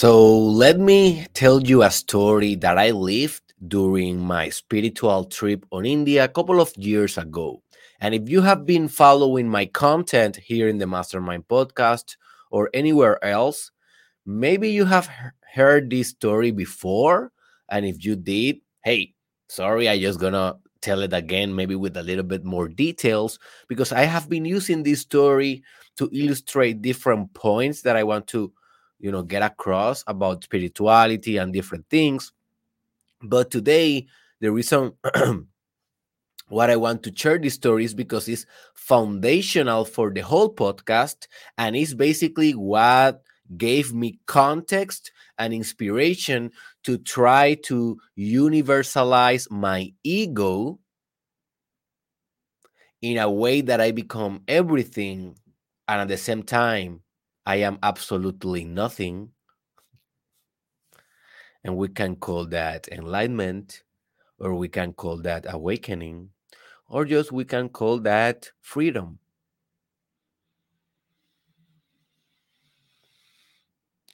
So, let me tell you a story that I lived during my spiritual trip on India a couple of years ago. And if you have been following my content here in the Mastermind podcast or anywhere else, maybe you have heard this story before. And if you did, hey, sorry, I just gonna tell it again, maybe with a little bit more details, because I have been using this story to illustrate different points that I want to, you know, get across about spirituality and different things. But today, the reason what I want to share this story is because it's foundational for the whole podcast and it's basically what gave me context and inspiration to try to universalize my ego in a way that I become everything and at the same time I am absolutely nothing. And we can call that enlightenment, or we can call that awakening, or just we can call that freedom.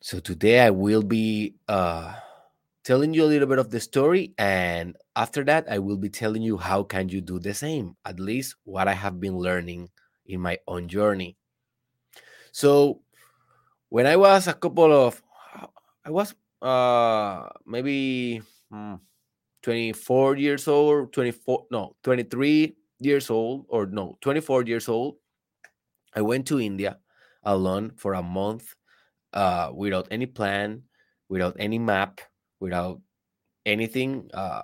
So today I will be uh, telling you a little bit of the story, and after that I will be telling you how can you do the same. At least what I have been learning in my own journey. So when I was a couple of, I was uh maybe hmm, 24 years old, 24 no 23 years old, or no 24 years old. I went to India alone for a month uh, without any plan, without any map, without anything, uh,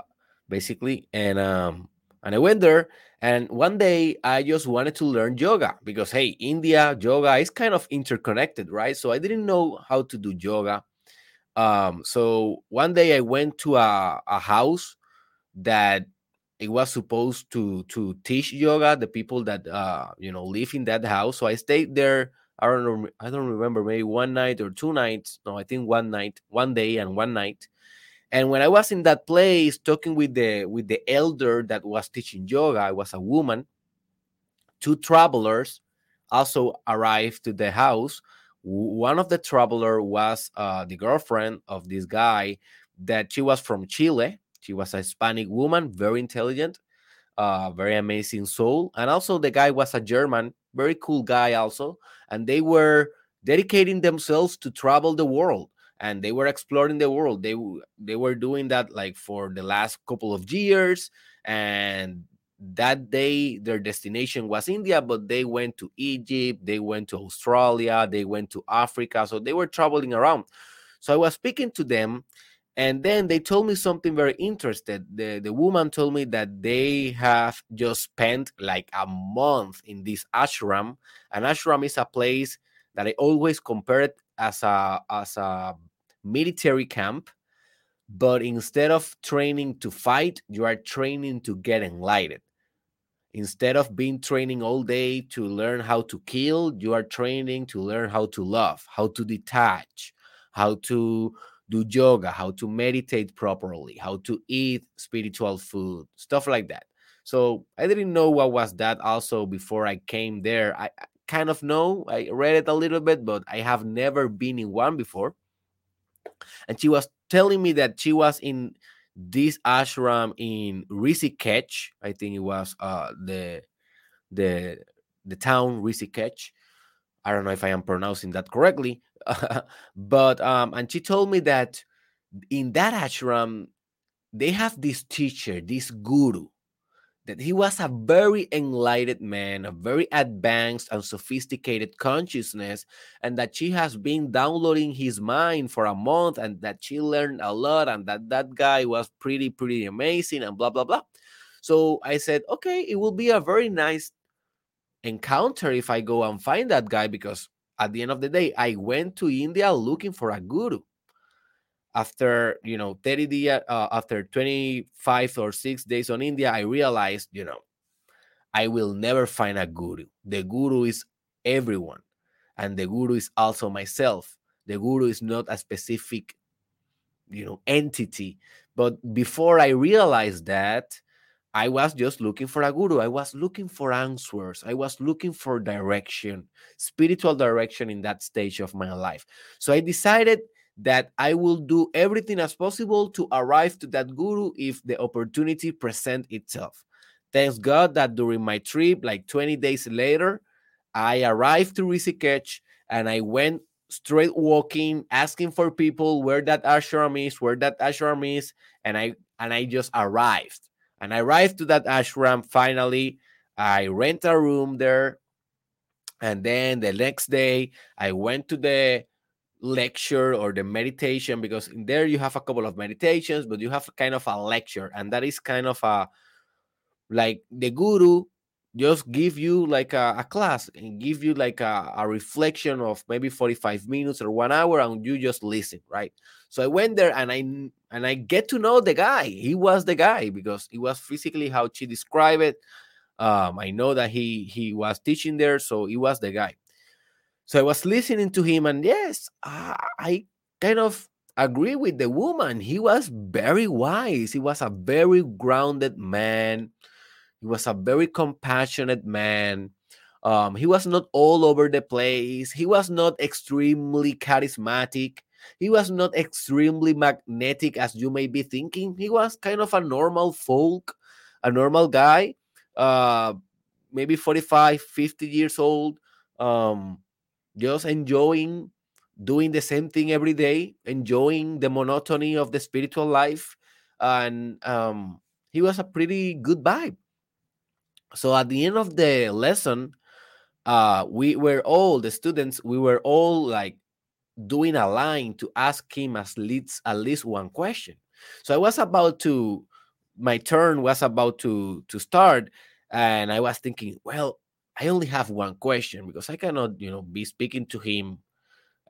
basically. And um, and I went there, and one day I just wanted to learn yoga because hey, India yoga is kind of interconnected, right? So I didn't know how to do yoga. Um, so one day I went to a, a house that it was supposed to to teach yoga the people that uh you know live in that house so i stayed there I don't know, I don't remember, maybe one night or two nights. No, I think one night, one day and one night. And when I was in that place talking with the with the elder that was teaching yoga, I was a woman. Two travelers also arrived to the house. One of the traveler was uh, the girlfriend of this guy that she was from Chile. She was a Hispanic woman, very intelligent, uh, very amazing soul. And also the guy was a German very cool guy also and they were dedicating themselves to travel the world and they were exploring the world. They they were doing that like for the last couple of years and that day their destination was india but they went to egypt they went to australia they went to africa so they were traveling around. So i was speaking to them and then they told me something very interesting the, the woman told me that they have just spent like a month in this ashram an ashram is a place that i always compare it as a as a military camp but instead of training to fight you are training to get enlightened instead of being training all day to learn how to kill you are training to learn how to love how to detach how to do yoga, how to meditate properly, how to eat spiritual food, stuff like that. So I didn't know what was that also before I came there. I, kind of know, I read it a little bit, but I have never been in one before. And she was telling me that she was in this ashram in Rishikesh. I think it was uh the the the town Rishikesh. I don't know if I am pronouncing that correctly, but um, and she told me that in that ashram they have this teacher, this guru, that he was a very enlightened man, a very advanced and sophisticated consciousness, and that she has been downloading his mind for a month, and that she learned a lot, and that that guy was pretty, pretty amazing, and blah blah blah. So I said, okay, it will be a very nice encounter if I go and find that guy because at the end of the day, I went to India looking for a guru. After you know 30 days, uh, after 25 or six days on India, I realized you know I will never find a guru. The guru is everyone, and the guru is also myself. The guru is not a specific you know entity. But before I realized that, I was just looking for a guru. I was looking for answers. I was looking for direction, spiritual direction in that stage of my life. So I decided that I will do everything as possible to arrive to that guru if the opportunity present itself. Thanks God that during my trip, like 20 days later, I arrived to Rishikesh and I went straight walking, asking for people where that ashram is, where that ashram is, and I and I just arrived. And I arrived to that ashram finally. I rent a room there. And then the next day, I went to the lecture or the meditation because in there you have a couple of meditations, but you have kind of a lecture, and that is kind of a like the guru just give you like a, a class and give you like a, a, reflection of maybe 45 minutes or one hour and you just listen right? So i went there and i and i get to know the guy. He was the guy because it was physically how she described it. Um i know that he he was teaching there so he was the guy so i was listening to him and yes i, kind of agree with the woman he was very wise he was a very grounded man he was a very compassionate man. Um, he was not all over the place. He was not extremely charismatic. He was not extremely magnetic as you may be thinking. He was kind of a normal folk, a normal guy, uh, maybe 45, 50 years old, um, just enjoying doing the same thing every day, enjoying the monotony of the spiritual life. And um, he was a pretty good vibe so at the end of the lesson uh we were all the students we were all like doing a line to ask him at least at least one question so i was about to my turn was about to to start and i was thinking well i only have one question because i cannot you know be speaking to him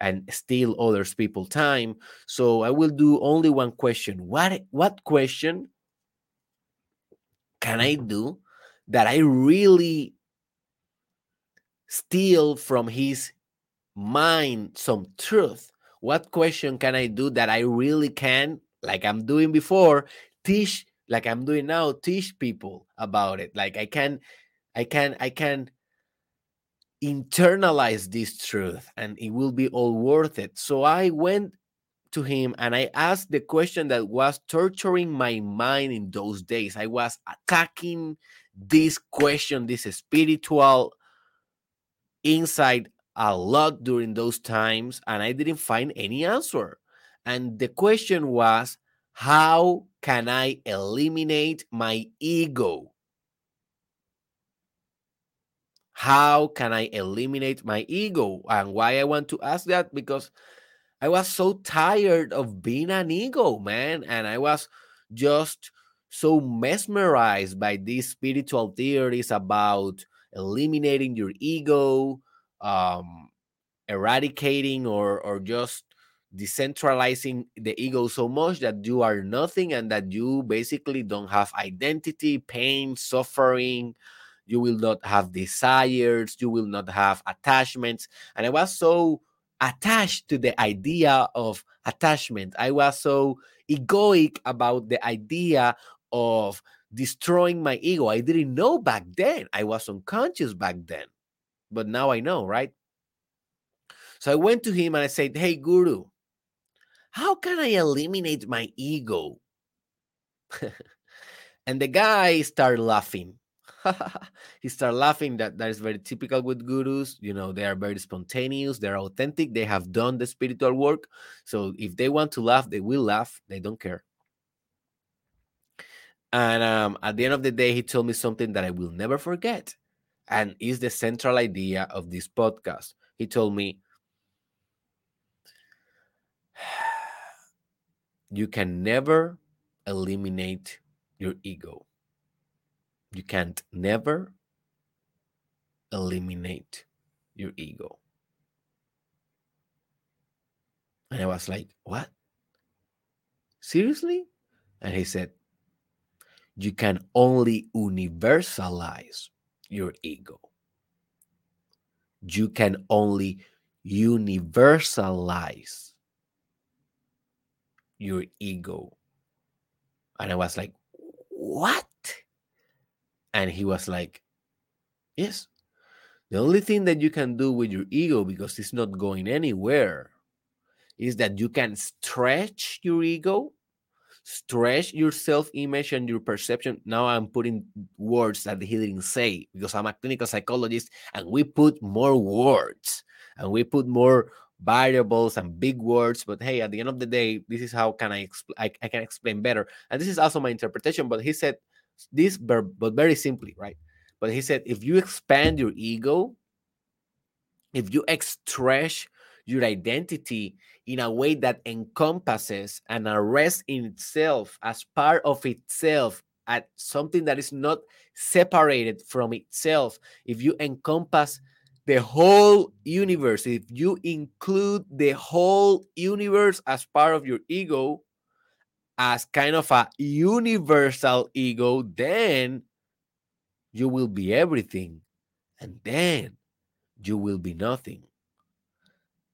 and steal others people time so i will do only one question what what question can i mm-hmm. do that I really steal from his mind some truth. What question can I do that I really can, like I'm doing before, teach, like I'm doing now, teach people about it? Like I can, I can, I can internalize this truth and it will be all worth it. So I went to him and I asked the question that was torturing my mind in those days. I was attacking this question, this spiritual insight a lot during those times, and I didn't find any answer. And the question was, how can I eliminate my ego? How can I eliminate my ego? And why I want to ask that? Because I was so tired of being an ego, man. And I was just so mesmerized by these spiritual theories about eliminating your ego, um, eradicating or or just decentralizing the ego so much that you are nothing and that you basically don't have identity, pain, suffering. You will not have desires. You will not have attachments. And I was so attached to the idea of attachment. I was so egoic about the idea of destroying my ego. I didn't know back then. I was unconscious back then. But now I know, right? So I went to him and I said, Hey, Guru, how can I eliminate my ego? and the guy started laughing. he started laughing. That that is very typical with gurus. You know, they are very spontaneous, they're authentic, they have done the spiritual work. So if they want to laugh, they will laugh, they don't care. And um, at the end of the day, he told me something that I will never forget. And is the central idea of this podcast. He told me, You can never eliminate your ego. You can't never eliminate your ego. And I was like, What? Seriously? And he said, you can only universalize your ego. You can only universalize your ego. And I was like, What? And he was like, Yes. The only thing that you can do with your ego, because it's not going anywhere, is that you can stretch your ego stretch your self-image and your perception now i'm putting words that he didn't say because i'm a clinical psychologist and we put more words and we put more variables and big words but hey at the end of the day this is how can i expl- I, I can explain better and this is also my interpretation but he said this but very simply right? But he said if you expand your ego if you stretch your identity in a way that encompasses and arrests in itself as part of itself at something that is not separated from itself if you encompass the whole universe if you include the whole universe as part of your ego as kind of a universal ego then you will be everything and then you will be nothing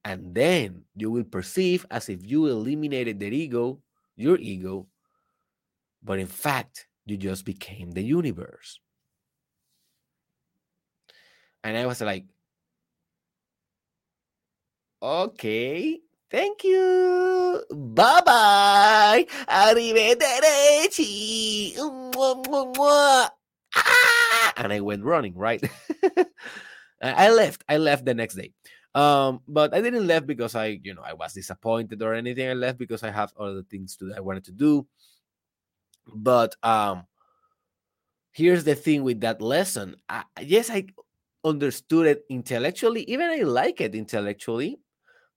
and then you will perceive as if you eliminated the ego, your ego, but in fact, you just became the universe. And I was like, okay, thank you. Bye bye. Arrivederci. Ah! And I went running, right? I left. I left the next day. Um, but I didn't left because I, you know, I was disappointed or anything. I left because I have other things to I wanted to do. But um, here's the thing with that lesson. I, yes, I understood it intellectually. Even I like it intellectually,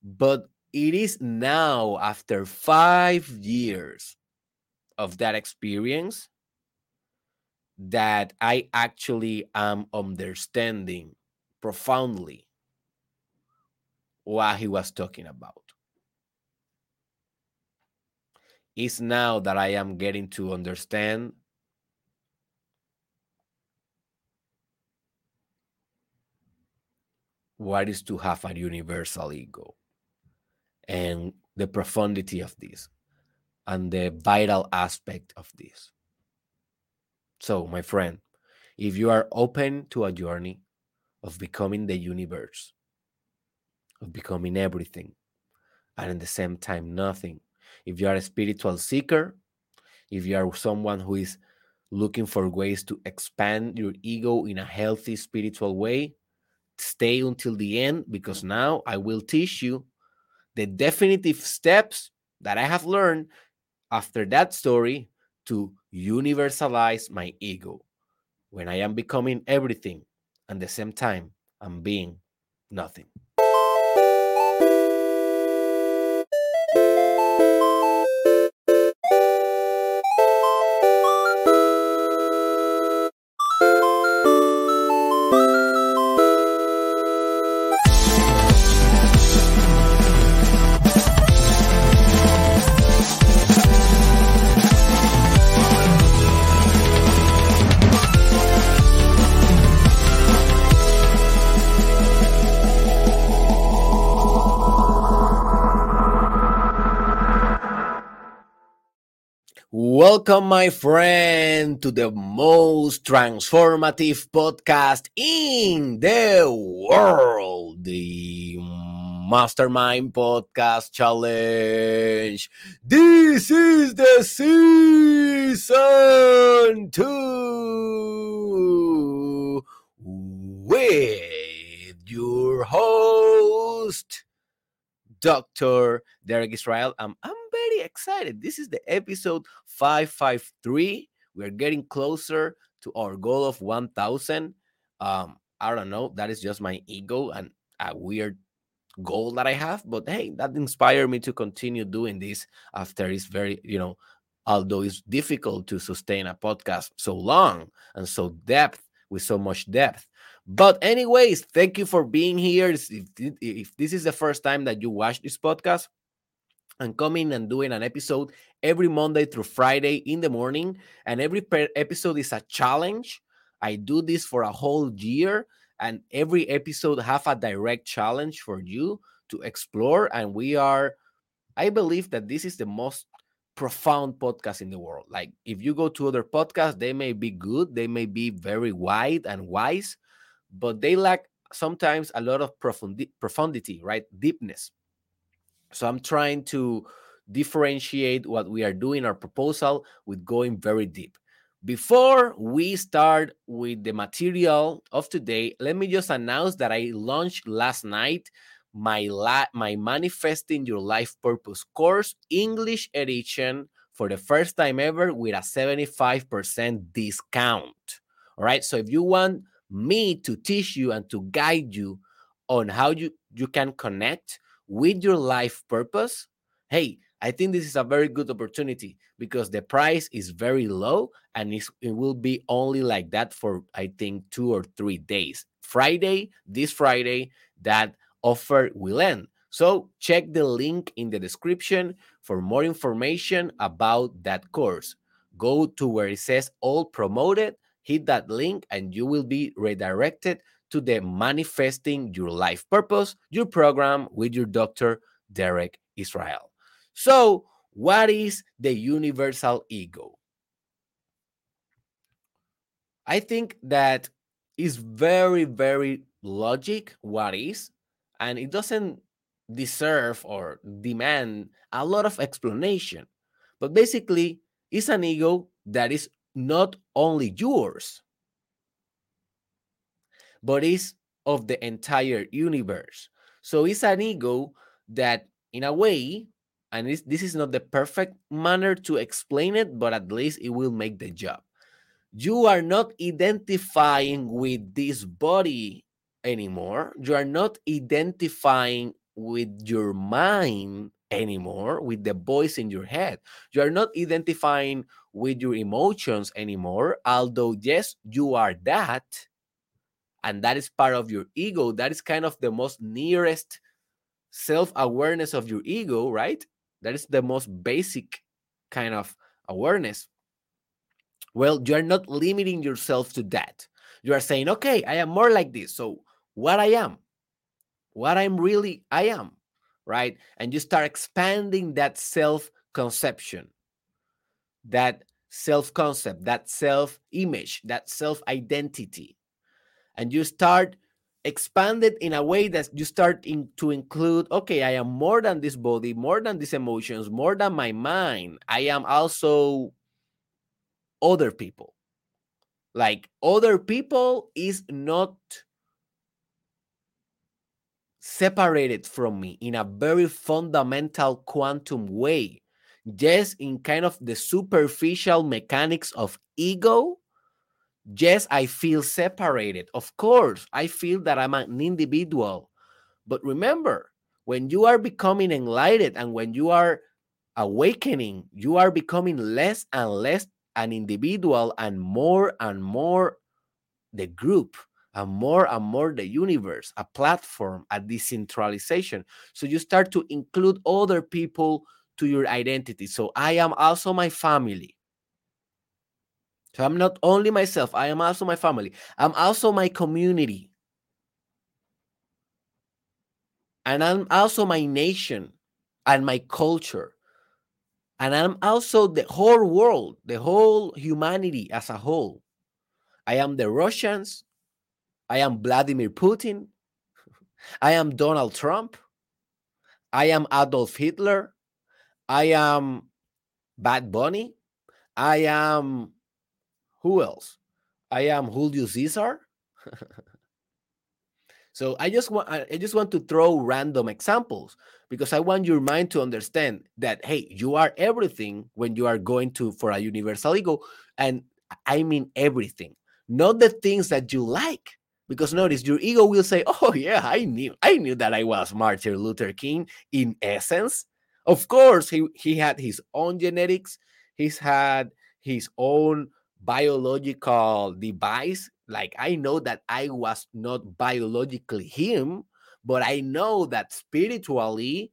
but it is now after five years of that experience that I actually am understanding profoundly what he was talking about. It's now that I am getting to understand what is to have a universal ego and the profundity of this and the vital aspect of this. So, my friend, if you are open to a journey of becoming the universe, of becoming everything and at the same time nothing. If you are a spiritual seeker, if you are someone who is looking for ways to expand your ego in a healthy spiritual way, stay until the end because now I will teach you the definitive steps that I have learned after that story to universalize my ego when I am becoming everything and the same time I'm being nothing. Welcome, my friend, to the most transformative podcast in the world, the Mastermind Podcast Challenge. This is the season two with your host, Dr. Derek Israel. Um, I'm, I'm excited. This is the episode 553. We're getting closer to our goal of 1000. Um, I don't know. That is just my ego and a weird goal that I have. But hey, that inspired me to continue doing this after it's very, you know, although it's difficult to sustain a podcast so long and so depth with so much depth. But anyways, thank you for being here. If, if this is the first time that you watch this podcast, I'm coming and doing an episode every Monday through Friday in the morning, and every episode is a challenge. I do this for a whole year, and every episode have a direct challenge for you to explore. And we are, I believe that this is the most profound podcast in the world. Like if you go to other podcasts, they may be good, they may be very wide and wise, but they lack sometimes a lot of profundi- profundity, right? Deepness. So I'm trying to differentiate what we are doing, our proposal, with going very deep. Before we start with the material of today, let me just announce that I launched last night my la- my manifesting your life purpose course English edition for the first time ever with a 75% discount. All right? So if you want me to teach you and to guide you on how you you can connect with your life purpose, hey, I think this is a very good opportunity because the price is very low and it will be only like that for, I think, two or three days. Friday, this Friday, that offer will end. So check the link in the description for more information about that course. Go to where it says all promoted, hit that link, and you will be redirected to the Manifesting Your Life Purpose, your program with your doctor, Derek Israel. So, what is the universal ego? I think that is very, very logic what is, and it doesn't deserve or demand a lot of explanation. But basically, it's an ego that is not only yours, but is of the entire universe. So it's an ego that, in a way, and this, this is not the perfect manner to explain it, but at least it will make the job. You are not identifying with this body anymore. You are not identifying with your mind anymore, with the voice in your head. You are not identifying with your emotions anymore, although, yes, you are that. And that is part of your ego. That is kind of the most nearest self awareness of your ego, right? That is the most basic kind of awareness. Well, you are not limiting yourself to that. You are saying, okay, I am more like this. So, what I am, what I'm really, I am, right? And you start expanding that self conception, that self concept, that self image, that self identity. And you start expand it in a way that you start in, to include okay i am more than this body more than these emotions more than my mind. I am also other people. Like other people is not separated from me in a very fundamental quantum way. Yes in kind of the superficial mechanics of ego Yes, I feel separated. Of course, I feel that I'm an individual. But remember, when you are becoming enlightened and when you are awakening, you are becoming less and less an individual and more and more the group and more and more the universe, a platform, a decentralization. So you start to include other people to your identity. So I am also my family. So I'm not only myself, I am also my family. I'm also my community. And I'm also my nation and my culture. And I'm also the whole world, the whole humanity as a whole. I am the Russians. I am Vladimir Putin. I am Donald Trump. I am Adolf Hitler. I am Bad Bunny. I am who else? I am Julio Caesar. so I just want I just want to throw random examples because I want your mind to understand that hey, you are everything when you are going to for a universal ego, and I mean everything, not the things that you like. Because notice your ego will say, "Oh yeah, I knew, I knew that I was Martin Luther King in essence." Of course, he he had his own genetics. He's had his own biological device. Like I know that I was not biologically him, but I know that spiritually,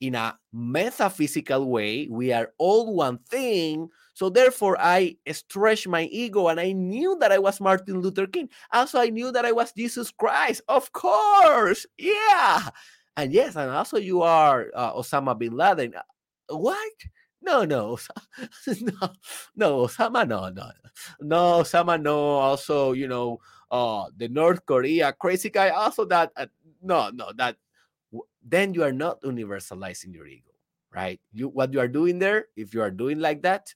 in a metaphysical way, we are all one thing. So therefore, I stretched my ego and I knew that I was Martin Luther King. Also, I knew that I was Jesus Christ. Of course. Yeah. And yes, and also you are uh, Osama bin Laden. What? No, no, no, no, Osama, no, no, no, Osama, no. Also, you know, uh, the North Korea crazy guy. Also, that uh, no, no, that then you are not universalizing your ego, right? You what you are doing there, if you are doing like that,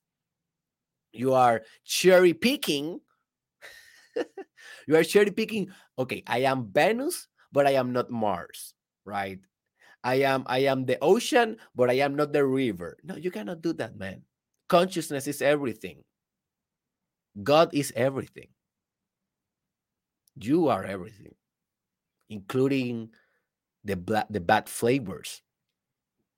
you are cherry picking. you are cherry picking. Okay, I am Venus, but I am not Mars, right? I am I am the ocean, but I am not the river. No, you cannot do that, man. Consciousness is everything. God is everything. You are everything, including the black, the bad flavors,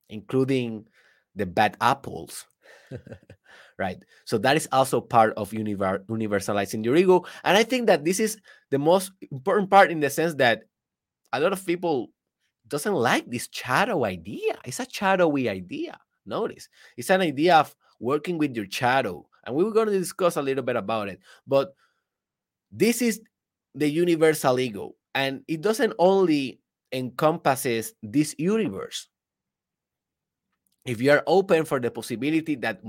including the bad apples. right. So that is also part of univer- universalizing your ego. And I think that this is the most important part in the sense that a lot of people doesn't like this shadow idea. It's a shadowy idea. Notice it's an idea of working with your shadow. And we were going to discuss a little bit about it. But this is the universal ego. And it doesn't only encompasses this universe. If you are open for the possibility that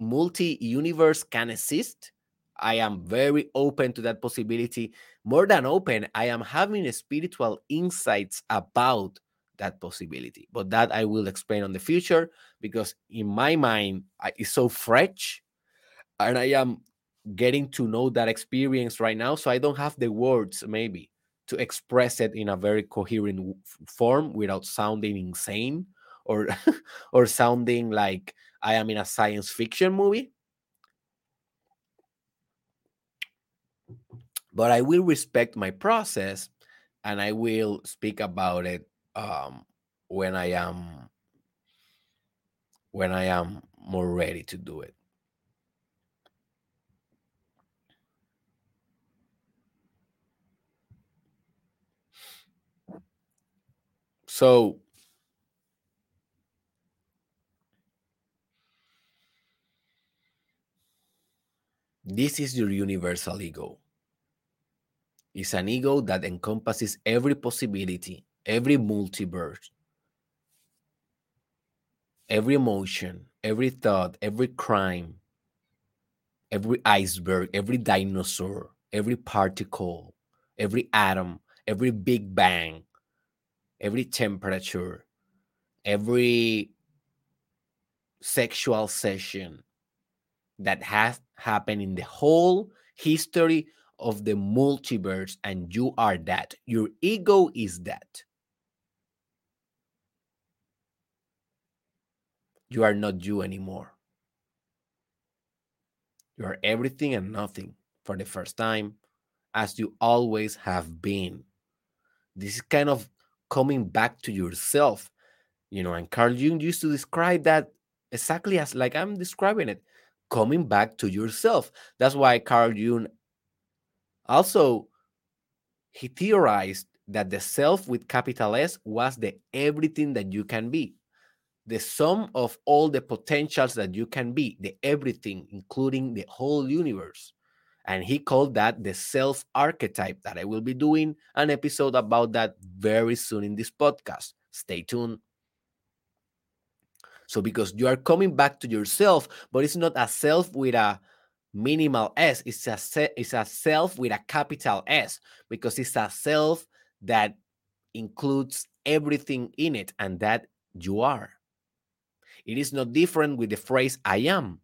multi-universe can exist, I am very open to that possibility. More than open, I am having spiritual insights about that possibility. But that I will explain on the future because in my mind it's so fresh and I am getting to know that experience right now. So I don't have the words maybe to express it in a very coherent form without sounding insane or or sounding like I am in a science fiction movie. But I will respect my process and I will speak about it um, when I am when I am more ready to do it. So this is your universal ego. It's an ego that encompasses every possibility, every multiverse, every emotion, every thought, every crime, every iceberg, every dinosaur, every particle, every atom, every big bang, every temperature, every sexual session that has happened in the whole history of the multiverse, and you are that. Your ego is that. You are not you anymore. You are everything and nothing for the first time, as you always have been. This is kind of coming back to yourself you know and carl jung used to describe that exactly as like i'm describing it coming back to yourself that's why carl jung also he theorized that the self with capital s was the everything that you can be the sum of all the potentials that you can be the everything including the whole universe and he called that the self archetype that I will be doing an episode about that very soon in this podcast. Stay tuned. So, because you are coming back to yourself, but it's not a self with a minimal s, it's a, se- it's a self with a capital S, because it's a self that includes everything in it, and that you are. It is not different with the phrase I am.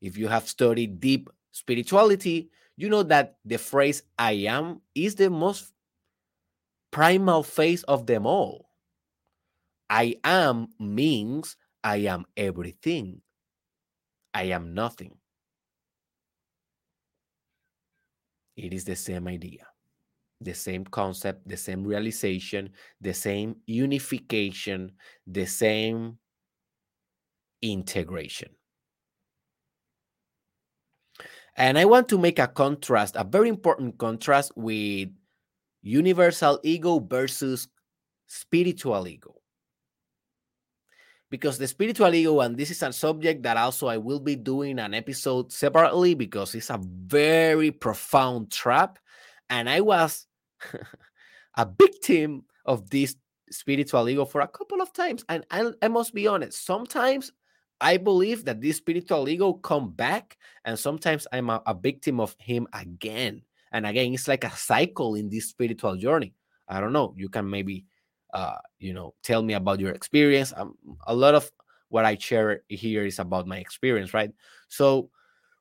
If you have studied deep spirituality, you know that the phrase I am is the most primal phase of them all. I am means I am everything. I am nothing. It is the same idea, the same concept, the same realization, the same unification, the same integration. And I want to make a contrast, a very important contrast with universal ego versus spiritual ego. Because the spiritual ego, and this is a subject that also I will be doing an episode separately because it's a very profound trap. And I was a victim of this spiritual ego for a couple of times. And I, I must be honest, sometimes I believe that this spiritual ego come back, and sometimes I'm a, a, victim of him again and again. It's like a cycle in this spiritual journey. I don't know. You can maybe uh, you know tell me about your experience um, a lot of what i share here is about my experience right so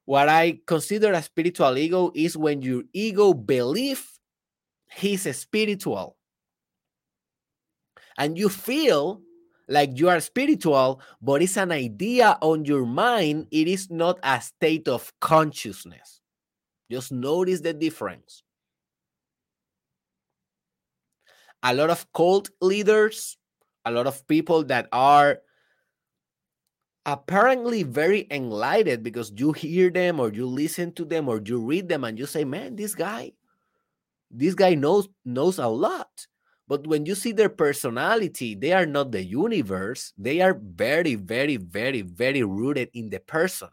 what i consider a spiritual ego is when your ego believe he's spiritual and you feel like you are spiritual but it's an idea on your mind. It is not a state of consciousness. Just notice the difference. A lot of cult leaders, a lot of people that are apparently very enlightened because you hear them or you listen to them or you read them and you say, man, this guy, this guy knows knows a lot. But when you see their personality, they are not the universe. They are very, very, very, very rooted in the person.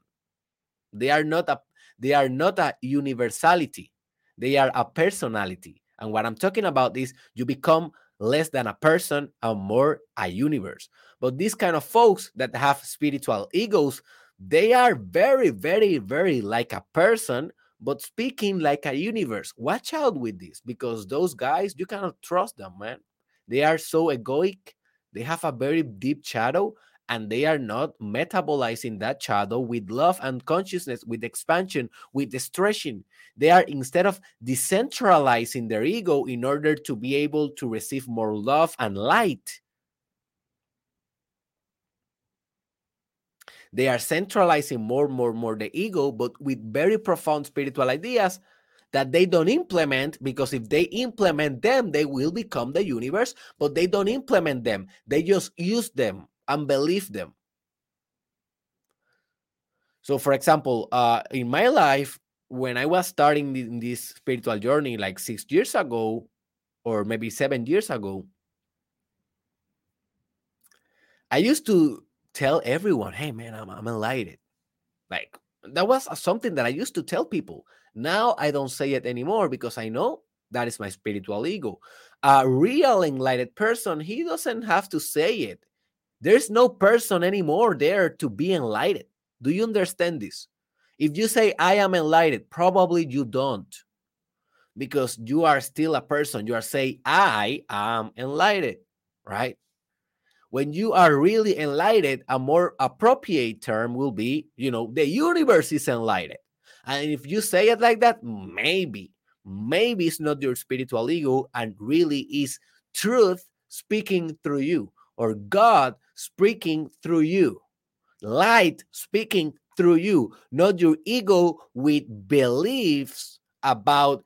They are not a they are not a universality. They are a personality. And what I'm talking about is you become less than a person and more a universe. But these kind of folks that have spiritual egos, they are very, very, very like a person, but speaking like a universe. Watch out with this because those guys, you cannot trust them, man. They are so egoic. They have a very deep shadow and they are not metabolizing that shadow with love and consciousness, with expansion, with stretching. They are instead of decentralizing their ego in order to be able to receive more love and light. They are centralizing more, more, more the ego, but with very profound spiritual ideas that they don't implement because if they implement them, they will become the universe, but they don't implement them. They just use them and believe them. So, for example, uh, in my life, when I was starting in this spiritual journey like six years ago, or maybe seven years ago, I used to tell everyone, hey, man, I'm, I'm enlightened. Like, that was something that I used to tell people. Now I don't say it anymore because I know that is my spiritual ego. A real enlightened person, he doesn't have to say it. There's no person anymore there to be enlightened. Do you understand this? If you say, I am enlightened, probably you don't because you are still a person. You are saying, I am enlightened, right? When you are really enlightened, a more appropriate term will be, you know, the universe is enlightened. And if you say it like that, maybe, maybe it's not your spiritual ego and really is truth speaking through you or God speaking through you, light speaking through you, not your ego with beliefs about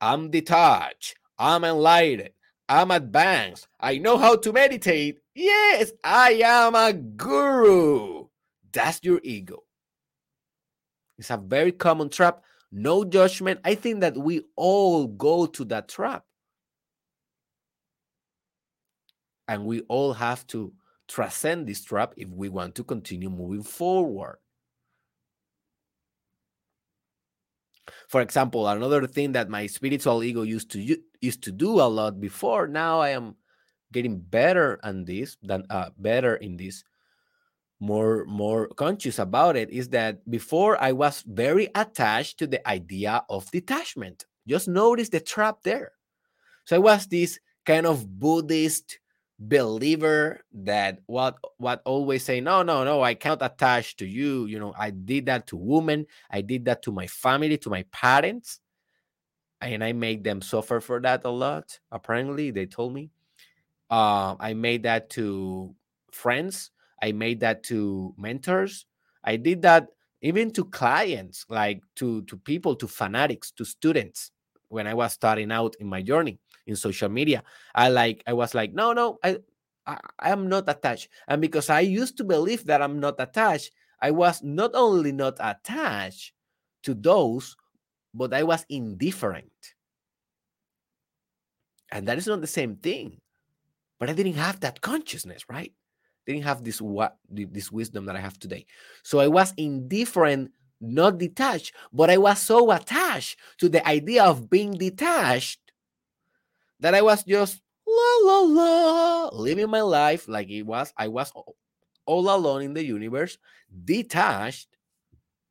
I'm detached, I'm enlightened, I'm advanced, I know how to meditate. Yes, I am a guru. That's your ego. It's a very common trap. No judgment. I think that we all go to that trap. And we all have to transcend this trap if we want to continue moving forward. For example, another thing that my spiritual ego used to used to do a lot before, now I am getting better on this than uh, better in this more more conscious about it is that before I was very attached to the idea of detachment. Just notice the trap there. So I was this kind of Buddhist believer that what what always say no no no i can't attach to you you know i did that to women i did that to my family to my parents and i made them suffer for that a lot apparently they told me uh, i made that to friends i made that to mentors i did that even to clients like to to people to fanatics to students when i was starting out in my journey in social media. I like I was like, no, no, I I, am not attached. And because I used to believe that I'm not attached, I was not only not attached to those, but I was indifferent. And that is not the same thing. But I didn't have that consciousness, right? Didn't have this what this wisdom that I have today. So I was indifferent, not detached, but I was so attached to the idea of being detached that I was just la la la living my life like it was I was all alone in the universe, detached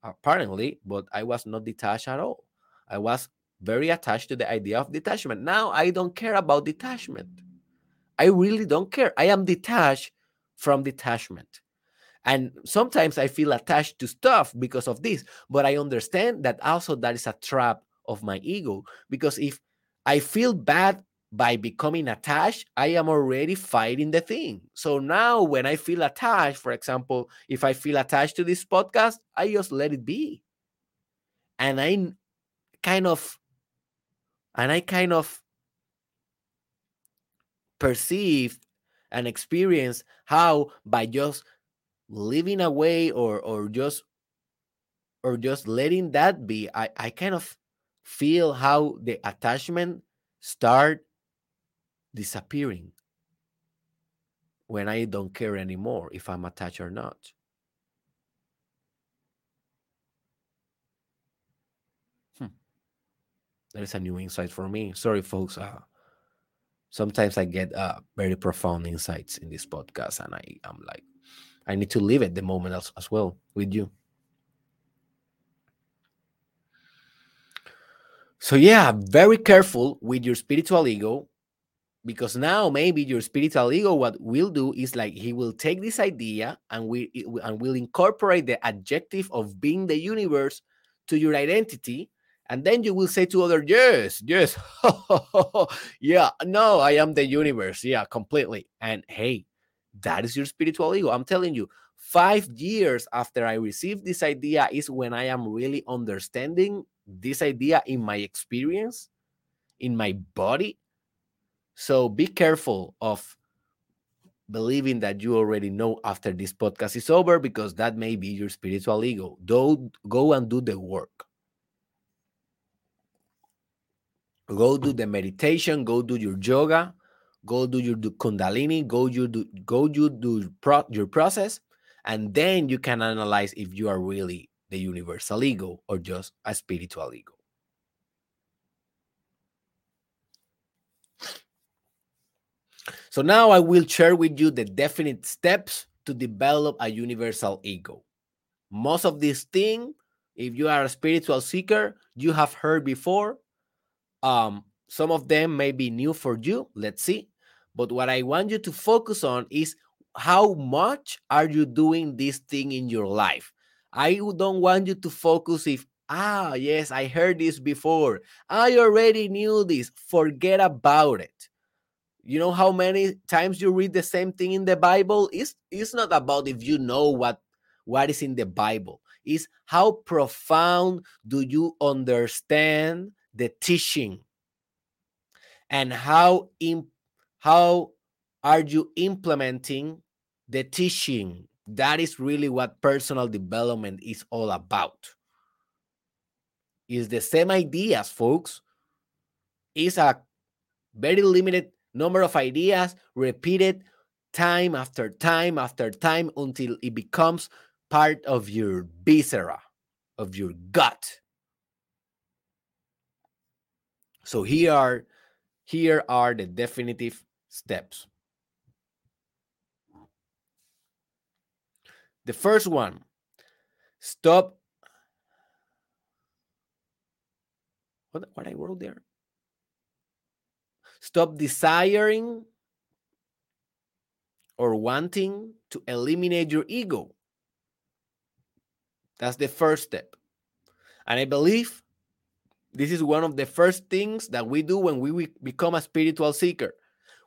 apparently, but I was not detached at all. I was very attached to the idea of detachment. Now I don't care about detachment. I really don't care. I am detached from detachment. And sometimes I feel attached to stuff because of this, but I understand that also that is a trap of my ego because if I feel bad by becoming attached, I am already fighting the thing. So now when I feel attached, for example, if I feel attached to this podcast, I just let it be. And I kind of and I kind of perceived and experienced how by just living away or or just or just letting that be, I, I kind of feel how the attachment start disappearing when I don't care anymore if I'm attached or not. Hmm. That is a new insight for me. Sorry, folks. Uh, sometimes I get uh, very profound insights in this podcast, and I am like, I need to live at the moment as, as well with you. So yeah, very careful with your spiritual ego because now maybe your spiritual ego what will do is like he will take this idea and we and will incorporate the adjective of being the universe to your identity and then you will say to other yes yes yeah no i am the universe yeah completely and hey that is your spiritual ego i'm telling you five years after i received this idea is when i am really understanding this idea in my experience in my body so be careful of believing that you already know after this podcast is over because that may be your spiritual ego. Don't go and do the work. Go do the meditation, go do your yoga, go do your do kundalini, go you do go you do pro, your process, and then you can analyze if you are really the universal ego or just a spiritual ego. So now I will share with you the definite steps to develop a universal ego. Most of these things, if you are a spiritual seeker, you have heard before. Um, some of them may be new for you. Let's see. But what I want you to focus on is how much are you doing this thing in your life? I don't want you to focus if ah yes, I heard this before. I already knew this. Forget about it you know how many times you read the same thing in the bible it's, it's not about if you know what what is in the bible is how profound do you understand the teaching. And how in, how are you implementing the teaching? That is really what personal development is all about. Is the same ideas folks. Is a very limited number of ideas repeated time after time after time until it becomes part of your viscera, of your gut. So here are here are the definitive steps. The first one, stop. What, what I wrote there? Stop desiring or wanting to eliminate your ego. That's the first step. And I believe this is one of the first things that we do when we become a spiritual seeker.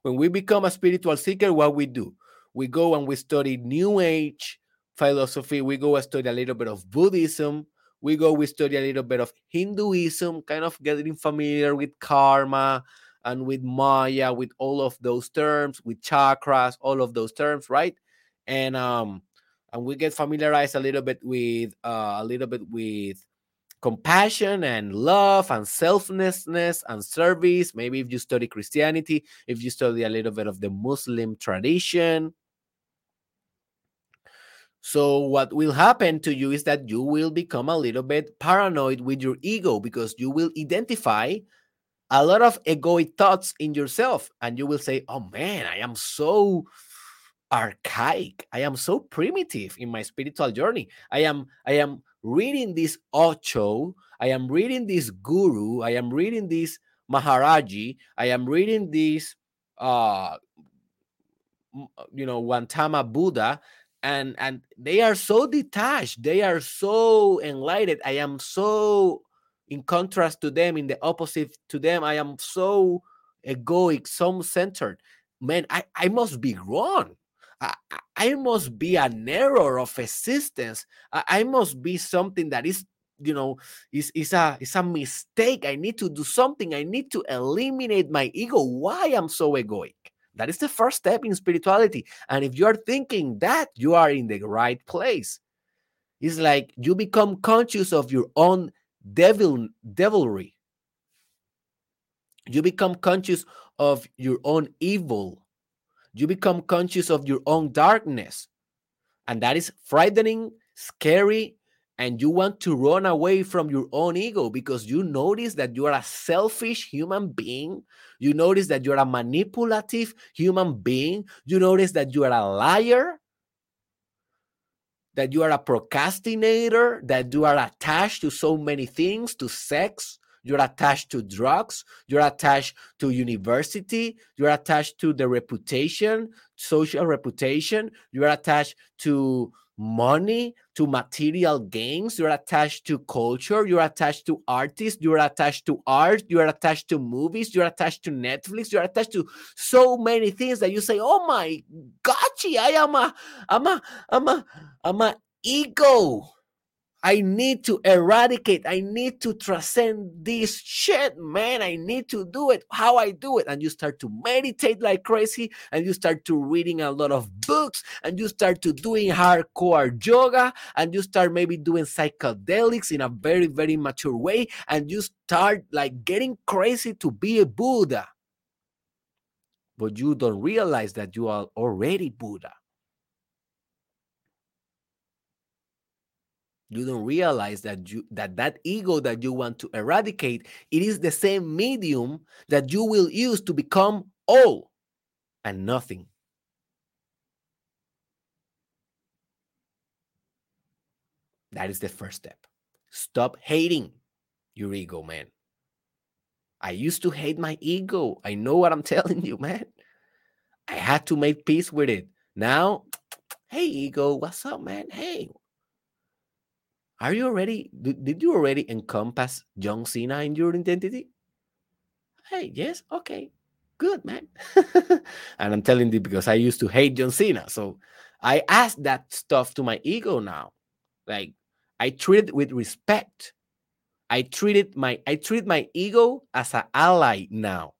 When we become a spiritual seeker, what we do? We go and we study New Age philosophy. We go and study a little bit of Buddhism. We go, we study a little bit of Hinduism, kind of getting familiar with karma, and with Maya, with all of those terms, with chakras, all of those terms, right? And um, and we get familiarized a little bit with uh, a little bit with compassion and love and selflessness and service. Maybe if you study Christianity, if you study a little bit of the Muslim tradition. So, what will happen to you is that you will become a little bit paranoid with your ego because you will identify a lot of egoic thoughts in yourself and you will say oh man i am so archaic. I am so primitive in my spiritual journey. I am i am reading this Osho i am reading this guru i am reading this maharaji i am reading this uh you know Gautama Buddha and and they are so detached they are so enlightened. I am so in contrast to them in the opposite to them i am so egoic so centered. Man i i must be wrong I, I must be an error of existence. I, I must be something that is you know is is a is a mistake. I need to do something. I need to eliminate my ego. Why i'm so egoic? That is the first step in spirituality. And if you are thinking that you are in the right place. It's like you become conscious of your own devil devilry. You become conscious of your own evil you become conscious of your own darkness and that is frightening scary and you want to run away from your own ego because you notice that you are a selfish human being. You notice that you're a manipulative human being. You notice that you are a liar, that you are a procrastinator, that you are attached to so many things, to sex. You're attached to drugs. You're attached to university. You're attached to the reputation, social reputation. You're attached to money to material gains you're attached to culture you're attached to artists you're attached to art you're attached to movies you're attached to netflix you're attached to so many things that you say oh my gotcha i am a i'm a i'm a i'm a ego I need to eradicate. I need to transcend this shit, man. I need to do it. How I do it. And you start to meditate like crazy, and you start to reading a lot of books, and you start to doing hardcore yoga, and you start maybe doing psychedelics in a very, very mature way, and you start like getting crazy to be a Buddha. But you don't realize that you are already Buddha. You don't realize that you that that ego that you want to eradicate it is the same medium that you will use to become all and nothing. That is the first step. Stop hating your ego man. I used to hate my ego. I know what i'm telling you man. I had to make peace with it. Now hey ego what's up man? Hey are you already, did did you already encompass John Cena in your identity? Hey, yes, okay, good, man. and I'm telling you because I used to hate John Cena. So I ask that stuff to my ego now. Like I treat it with respect. I treated my I treat my ego as an ally now,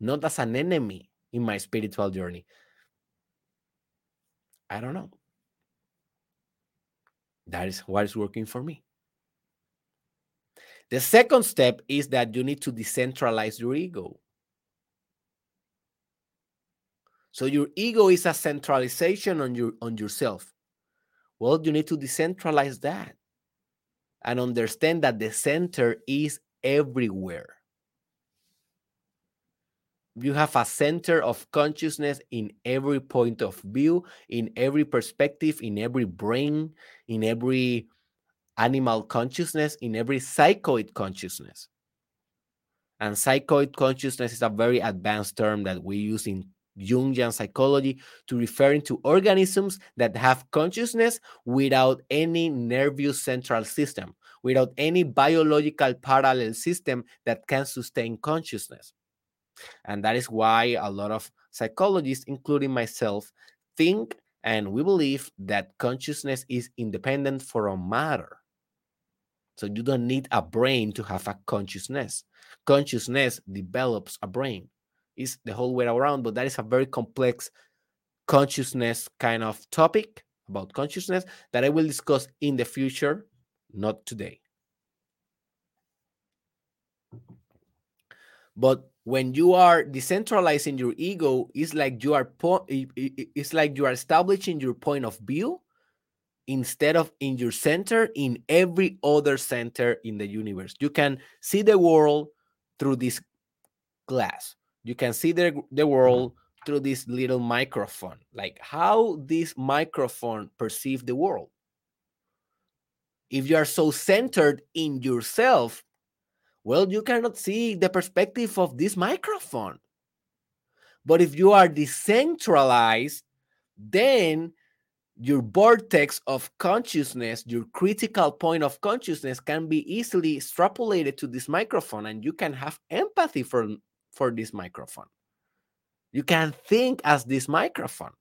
not as an enemy in my spiritual journey. I don't know. That is what is working for me. The second step is that you need to decentralize your ego. So your ego is a centralization on your on yourself. Well, you need to decentralize that and understand that the center is everywhere you have a center of consciousness in every point of view, in every perspective, in every brain, in every animal consciousness, in every psychoid consciousness. And psychoid consciousness is a very advanced term that we use in Jungian psychology to referring to organisms that have consciousness without any nervous central system, without any biological parallel system that can sustain consciousness. And that is why a lot of psychologists, including myself, think and we believe that consciousness is independent from matter. So you don't need a brain to have a consciousness. Consciousness develops a brain. It's the whole way around, but that is a very complex consciousness kind of topic about consciousness that I will discuss in the future, not today. But when you are decentralizing your ego it's like you are po- it's like you are establishing your point of view instead of in your center in every other center in the universe. You can see the world through this glass. You can see the, the world mm-hmm. through this little microphone. Like how this microphone perceive the world? If you are so centered in yourself well, you cannot see the perspective of this microphone. But if you are decentralized, then your vortex of consciousness, your critical point of consciousness can be easily extrapolated to this microphone and you can have empathy for, for this microphone. You can think as this microphone.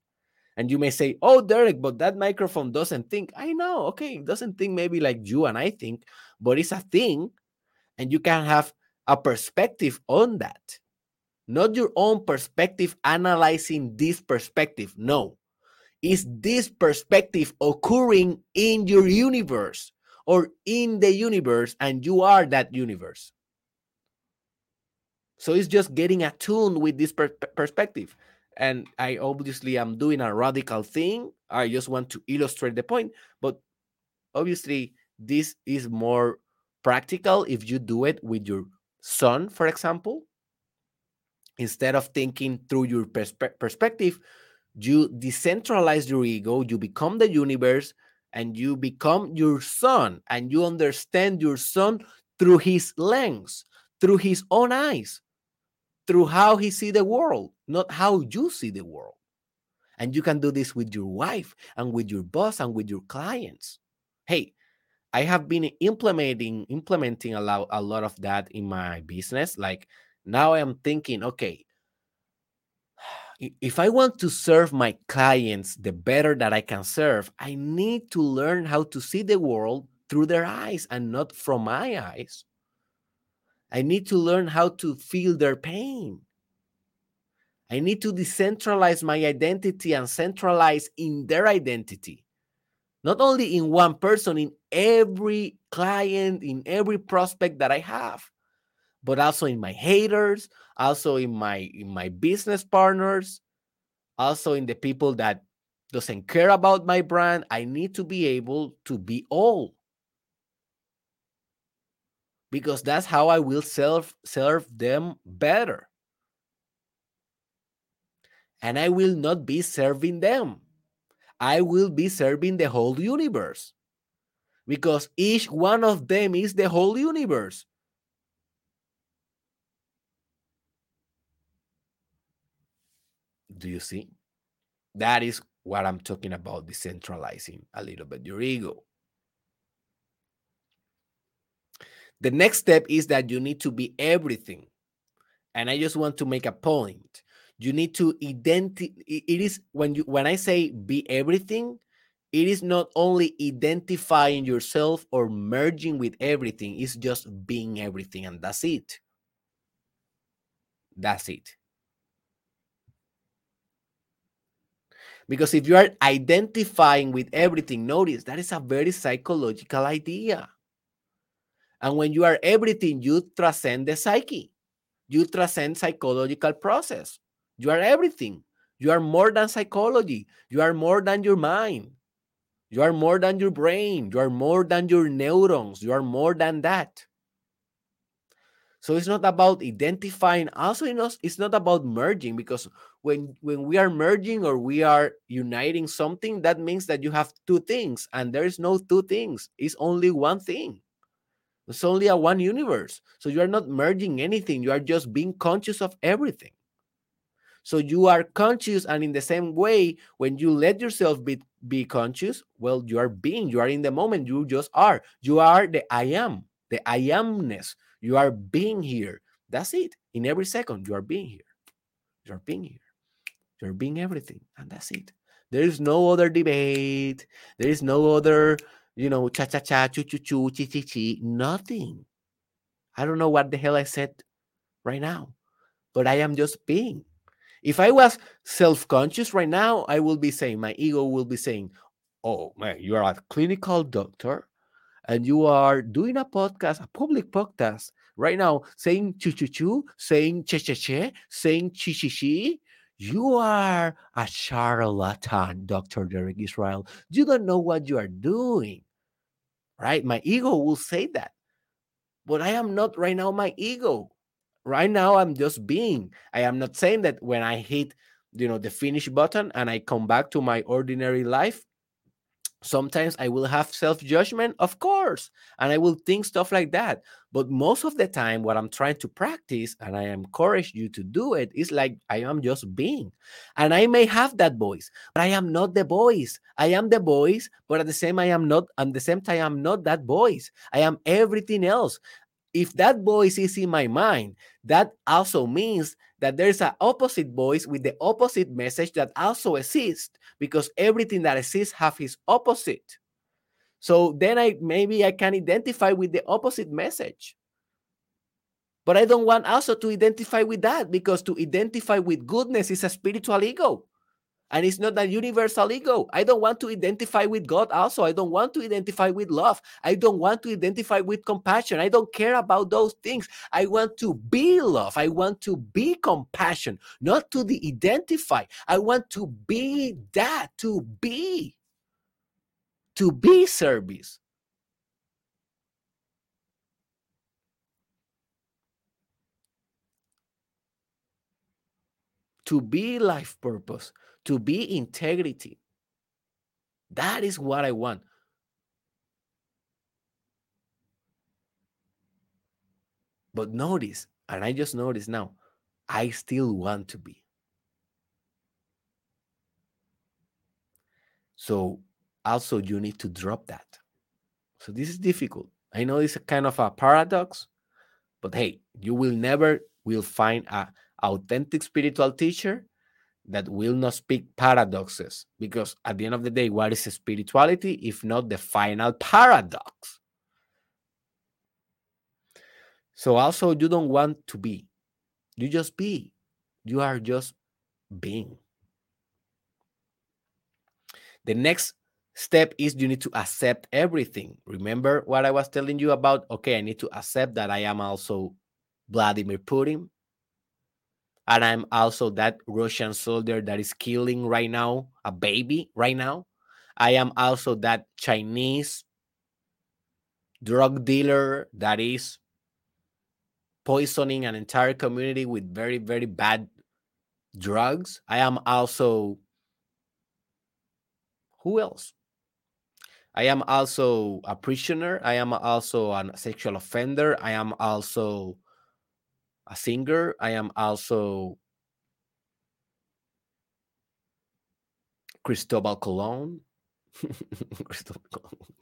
And you may say, Oh, Derek, but that microphone doesn't think. I know, okay, it doesn't think maybe like you and I think, but it's a thing. And you can have a perspective on that. Not your own perspective analyzing this perspective. No, is this perspective occurring in your universe or in the universe and you are that universe so it's just getting attuned with this per perspective and i obviously am doing a radical thing i just want to illustrate the point but obviously this is more practical if you do it with your son for example instead of thinking through your perspe perspective you decentralize your ego, you become the universe, and you become your son, and you understand your son through his lens, through his own eyes, through how he see the world, not how you see the world. And you can do this with your wife and with your boss and with your clients. Hey, I have been implementing implementing a lot, a lot of that in my business. Like now I am thinking, okay, if I want to serve my clients the better that I can serve, I need to learn how to see the world through their eyes and not from my eyes. I need to learn how to feel their pain. I need to decentralize my identity and centralize in their identity. Not only in one person, in every client, in every prospect that I have but also in my haters, also in my in my business partners, also in the people that doesn't care about my brand. I need to be able to be all. Because that's how I will serve serve them better. And I will not be serving them. I will be serving the whole universe. Because each one of them is the whole universe. Do you see? That is what I'm talking about decentralizing a little bit your ego. The next step is that you need to be everything. And I just want to make a point. You need to identify it is when you when I say be everything, it is not only identifying yourself or merging with everything, it's just being everything and that's it. That's it. Because if you are identifying with everything, notice that is a very psychological idea. And when you are everything, you transcend the psyche. You transcend psychological process. You are everything. You are more than psychology. You are more than your mind. You are more than your brain. You are more than your neurons. You are more than that. So it's not about identifying. Also, it's not about merging because when when we are merging or we are uniting something, that means that you have two things, and there is no two things. It's only one thing. It's only a one universe. So you are not merging anything. You are just being conscious of everything. So you are conscious, and in the same way, when you let yourself be be conscious, well, you are being. You are in the moment. You just are. You are the I am. The I amness you are being here. That's it. In every second, you are being here. You are being here. You're being everything. And that's it. There is no other debate. There is no other, you know, cha cha cha, choo choo choo, chi chi chi. Nothing. I don't know what the hell I said right now, but I am just being. If I was self conscious right now, I will be saying, my ego will be saying, Oh man, you are a clinical doctor and you are doing a podcast, a public podcast right now, saying choo choo choo, saying che che che, saying chi chi chi, you are a charlatan, Dr. Derek Israel. You don't know what you are doing. Right? My ego will say that. But I am not right now my ego. Right now, I'm just being. I am not saying that when I hit, you know, the finish button and I come back to my ordinary life, Sometimes I will have self judgment, of course, and I will think stuff like that. But most of the time, what I'm trying to practice, and I encourage you to do it, is like I am just being. And I may have that voice, but I am not the voice. I am the voice, but at the same I am not. At the same time, I'm not that voice. I am everything else. If that voice is in my mind, that also means that there's an opposite voice with the opposite message that also exists because everything that exists have its opposite. So then I maybe I can identify with the opposite message. But I don't want also to identify with that because to identify with goodness is a spiritual ego. And it's not a universal ego. I don't want to identify with God also. I don't want to identify with love. I don't want to identify with compassion. I don't care about those things. I want to be love. I want to be compassion, not to the identify. I want to be that, to be, to be service. To be life purpose to be integrity. That is what I want. But notice, and I just noticed now, I still want to be. So also you need to drop that. So this is difficult. I know it's a kind of a paradox, but hey, you will never will find a authentic spiritual teacher that will not speak paradoxes because at the end of the day what is spirituality if not the final paradox? So also you don't want to be. You just be. You are just being. The next step is you need to accept everything. Remember what i was telling you about? Okay i need to accept that i am also vladimir putin and I'm also that Russian soldier that is killing right now a baby right now. I am also that Chinese drug dealer that is poisoning an entire community with very, very bad drugs. I am also, who else? I am also a prisoner. I am also a sexual offender. I am also a singer. I am also Cristobal Colon. Cristobal Colon.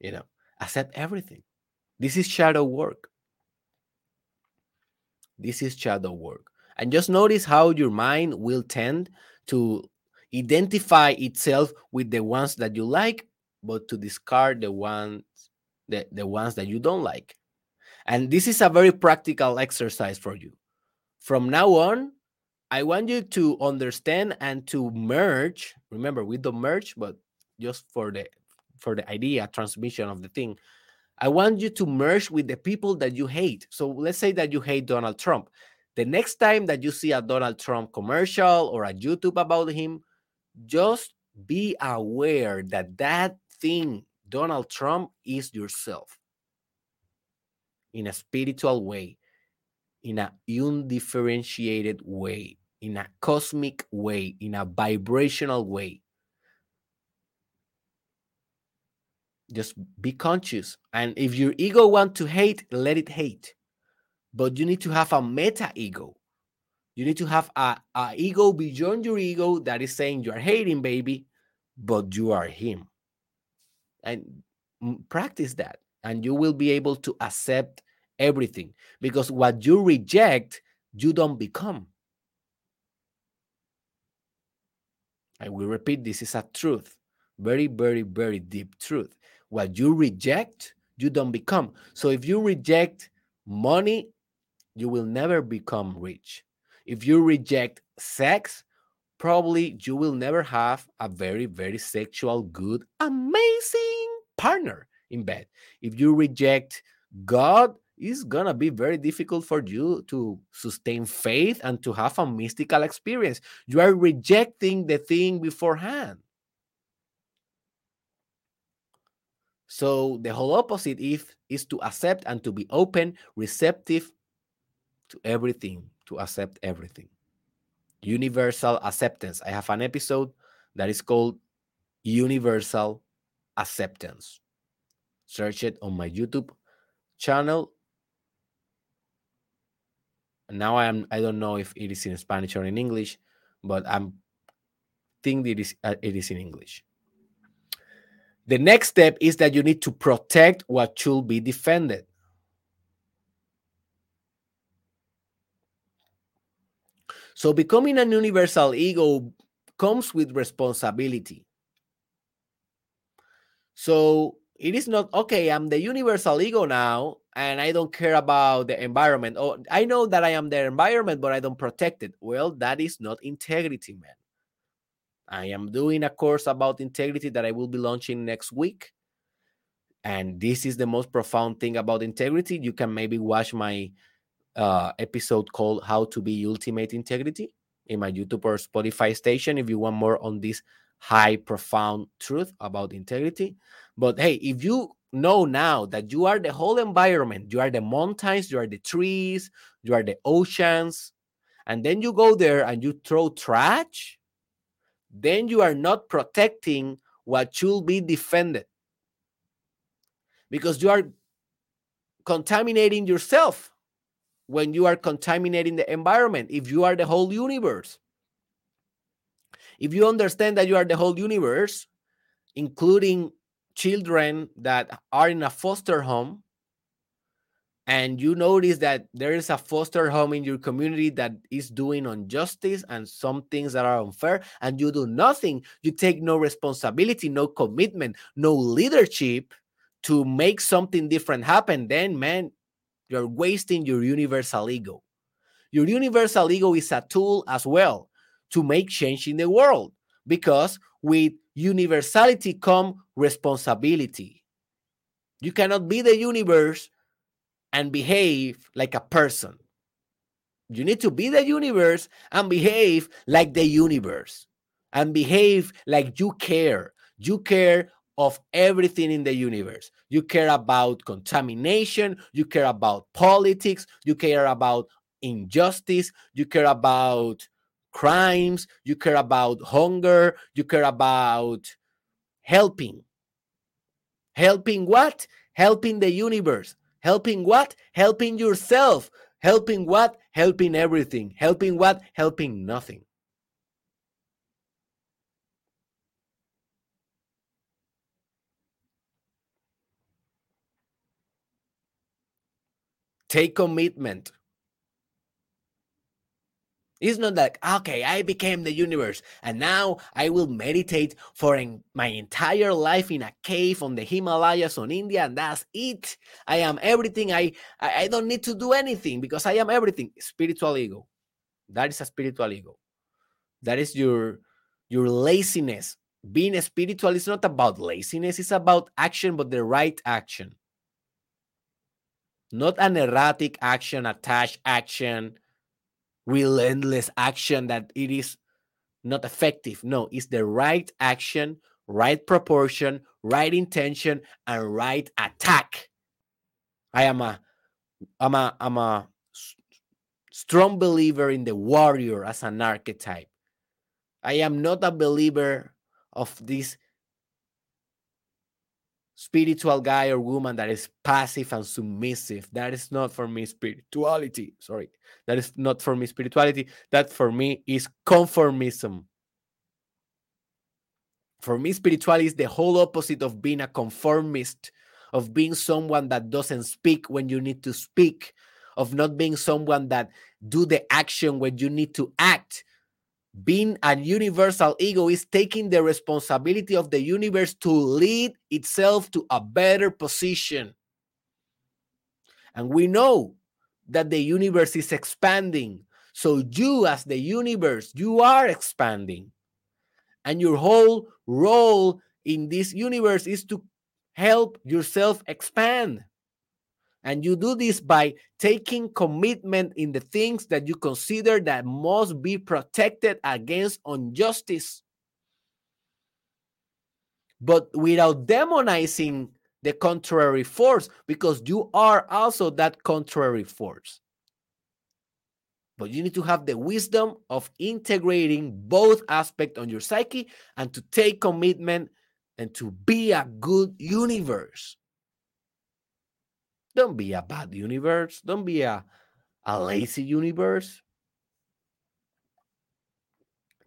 You know, accept everything. This is shadow work. This is shadow work. And just notice how your mind will tend to identify itself with the ones that you like, but to discard the ones the, the ones that you don't like. And this is a very practical exercise for you. From now on, I want you to understand and to merge. Remember, we don't merge, but just for the for the idea transmission of the thing. I want you to merge with the people that you hate. So let's say that you hate Donald Trump. The next time that you see a Donald Trump commercial or a YouTube about him, just be aware that that thing, Donald Trump, is yourself in a spiritual way, in a undifferentiated way, in a cosmic way, in a vibrational way. Just be conscious. And if your ego want to hate, let it hate. But you need to have a meta ego. You need to have a, a ego beyond your ego that is saying you are hating, baby, but you are him. And practice that and you will be able to accept everything because what you reject, you don't become. I will repeat this is a truth, very, very, very deep truth. What you reject, you don't become. So if you reject money, you will never become rich. If you reject sex, probably you will never have a very, very sexual, good, amazing partner in bed. If you reject God, it's gonna be very difficult for you to sustain faith and to have a mystical experience. You are rejecting the thing beforehand. So the whole opposite if is to accept and to be open, receptive to everything, to accept everything. Universal acceptance. I have an episode that is called Universal acceptance. Search it on my YouTube channel. Now I am I don't know if it is in Spanish or in English, but I'm think it is uh, it is in English. The next step is that you need to protect what should be defended. So becoming an universal ego comes with responsibility. So it is not okay, I'm the universal ego now and I don't care about the environment. Oh, I know that I am the environment, but I don't protect it. Well, that is not integrity, man. I am doing a course about integrity that I will be launching next week. And this is the most profound thing about integrity. You can maybe watch my uh, episode called How to Be Ultimate Integrity in my YouTube or Spotify station if you want more on this high, profound truth about integrity. But hey, if you know now that you are the whole environment, you are the mountains, you are the trees, you are the oceans, and then you go there and you throw trash, then you are not protecting what should be defended because you are contaminating yourself when you are contaminating the environment, if you are the whole universe. If you understand that you are the whole universe, including children that are in a foster home, and you notice that there is a foster home in your community that is doing injustice and some things that are unfair, and you do nothing, you take no responsibility, no commitment, no leadership to make something different happen, then, man, you're wasting your universal ego. Your universal ego is a tool as well to make change in the world because with universality come responsibility. You cannot be the universe and behave like a person. You need to be the universe and behave like the universe and behave like you care. You care of everything in the universe. You care about contamination, you care about politics, you care about injustice, you care about crimes, you care about hunger, you care about helping. Helping what? Helping the universe. Helping what? Helping yourself. Helping what? Helping everything. Helping what? Helping nothing. Take commitment. It's not like, okay, I became the universe and now I will meditate for in my entire life in a cave on the Himalayas on India and that's it. I am everything. I, I, I don't need to do anything because I am everything. Spiritual ego. That is a spiritual ego. That is your your laziness. Being spiritual is not about laziness, it's about action, but the right action not an erratic action, attached action, relentless action that it is not effective. No, it's the right action, right proportion, right intention, and right attack. I am a I'm a I'm a strong believer in the warrior as an archetype. I am not a believer of this spiritual guy or woman that is passive and submissive. That is not for me spirituality. Sorry. That is not for me spirituality. That for me is conformism. For me, spirituality is the whole opposite of being a conformist, of being someone that doesn't speak when you need to speak, of not being someone that do the action when you need to act, being a universal ego is taking the responsibility of the universe to lead itself to a better position. And we know that the universe is expanding. So, you, as the universe, you are expanding. And your whole role in this universe is to help yourself expand. And you do this by taking commitment in the things that you consider that must be protected against injustice. But without demonizing the contrary force, because you are also that contrary force. But you need to have the wisdom of integrating both aspects on your psyche and to take commitment and to be a good universe. Don't be a bad universe. Don't be a, a lazy universe.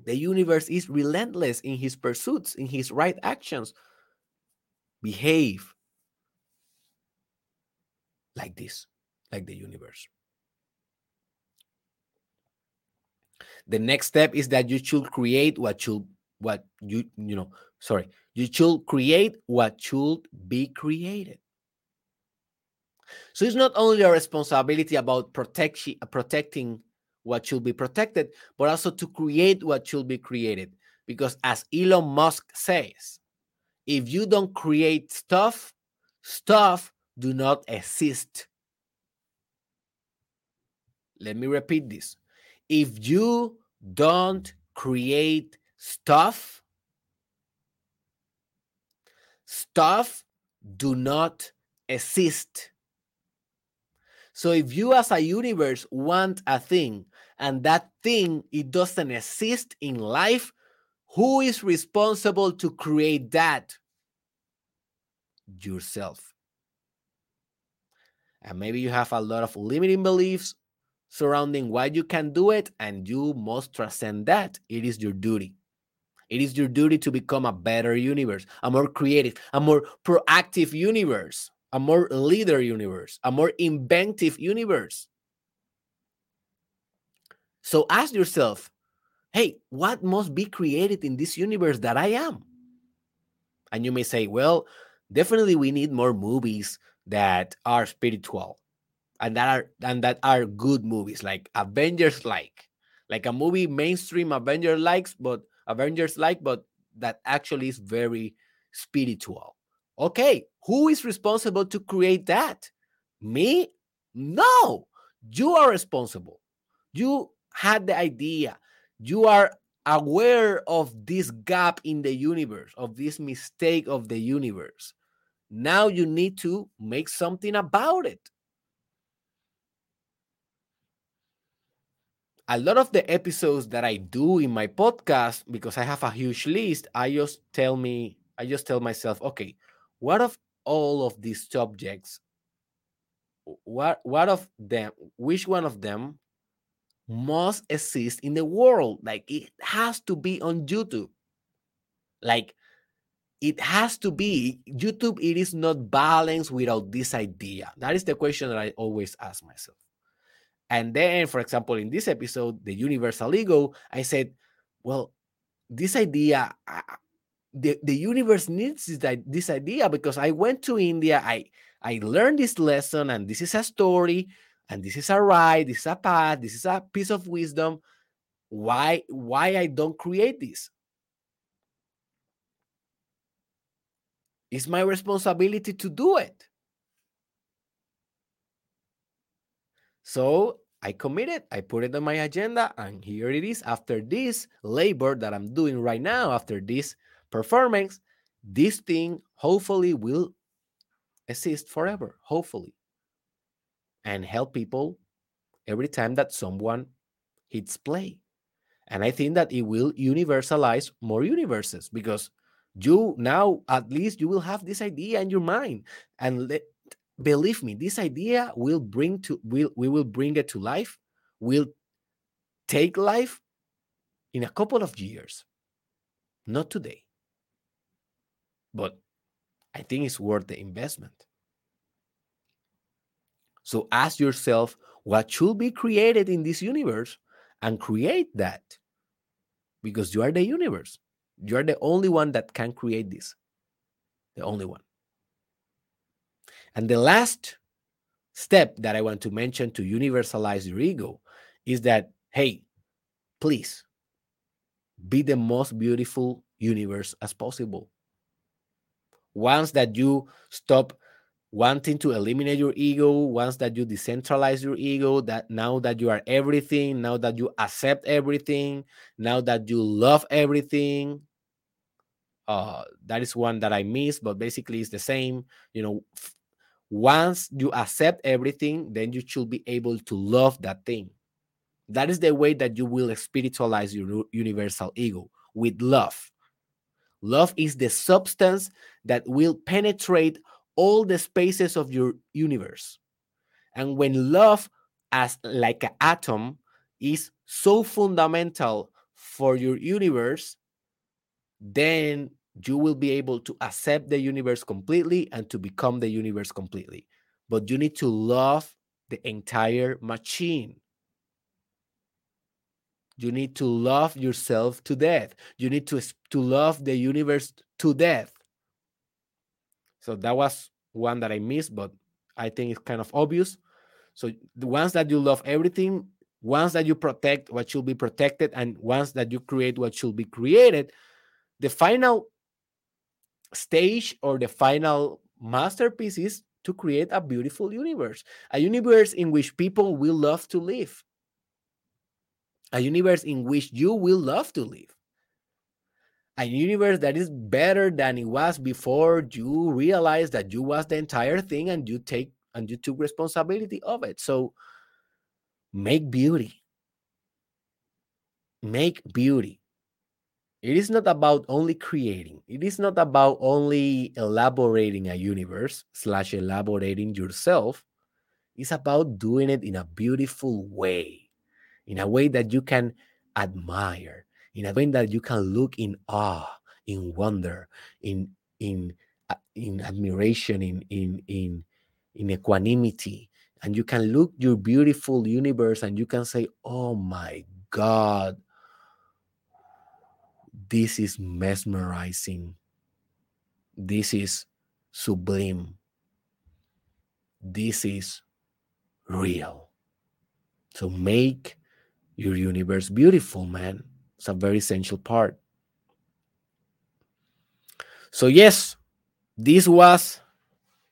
The universe is relentless in his pursuits, in his right actions. Behave like this, like the universe. The next step is that you should create what should what you you know, sorry, you should create what should be created. So it's not only a responsibility about protection, protecting what should be protected, but also to create what should be created. Because as Elon Musk says, if you don't create stuff, stuff do not exist. Let me repeat this. If you don't create stuff, stuff do not exist. So if you as a universe want a thing and that thing it doesn't exist in life, who is responsible to create that? Yourself. And maybe you have a lot of limiting beliefs surrounding why you can do it, and you must transcend that. It is your duty. It is your duty to become a better universe, a more creative, a more proactive universe a more leader universe, a more inventive universe. So ask yourself, hey, what must be created in this universe that I am? And you may say, well, definitely we need more movies that are spiritual and that are and that are good movies like Avengers like like a movie mainstream Avengers likes but Avengers like but that actually is very spiritual Okay, who is responsible to create that? Me? No, you are responsible. You had the idea. You are aware of this gap in the universe, of this mistake of the universe. Now you need to make something about it. A lot of the episodes that I do in my podcast, because I have a huge list, I just tell me, I just tell myself, okay, what of all of these subjects what what of them which one of them must exist in the world? Like it has to be on youtube. Like it has to be youtube it is not balanced without this idea. That is the question that i always ask myself. And then for example in this episode the universal ego i said well this idea the, the universe needs this, this idea because I went to India, I I learned this lesson, and this is a story, and this is a ride, this is a path, this is a piece of wisdom. Why why I don't create this? It's my responsibility to do it. So I committed, I put it on my agenda, and here it is after this labor that I'm doing right now, after this performance, this thing hopefully will exist forever, hopefully, and help people every time that someone hits play. And I think that it will universalize more universes because you now at least you will have this idea in your mind and let, believe me this idea will bring to will we will bring it to life will take life in a couple of years not today but I think it's worth the investment. So ask yourself what should be created in this universe and create that because you are the universe. You are the only one that can create this. The only one. And the last step that I want to mention to universalize your ego is that, hey, please be the most beautiful universe as possible once that you stop wanting to eliminate your ego once that you decentralize your ego that now that you are everything now that you accept everything now that you love everything uh that is one that i miss but basically it's the same you know once you accept everything then you should be able to love that thing. That is the way that you will spiritualize your universal ego with love Love is the substance that will penetrate all the spaces of your universe. And when love, as like an atom, is so fundamental for your universe, then you will be able to accept the universe completely and to become the universe completely. But you need to love the entire machine. You need to love yourself to death. You need to, to love the universe to death. So that was one that I missed, but I think it's kind of obvious. So the ones that you love everything, once that you protect what should be protected, and once that you create what should be created, the final stage or the final masterpiece is to create a beautiful universe, a universe in which people will love to live, a universe in which you will love to live, a universe that is better than it was before you realize that you was the entire thing and you take and you took responsibility of it. So make beauty. Make beauty. It is not about only creating. It is not about only elaborating a universe slash elaborating yourself. It's about doing it in a beautiful way, in a way that you can admire, in a way that you can look in awe, in wonder, in in uh, in admiration, in in in in equanimity, and you can look your beautiful universe and you can say, "Oh my God." This is mesmerizing. This is sublime. This is real. So make your universe beautiful, man. It's a very essential part. So, yes, this was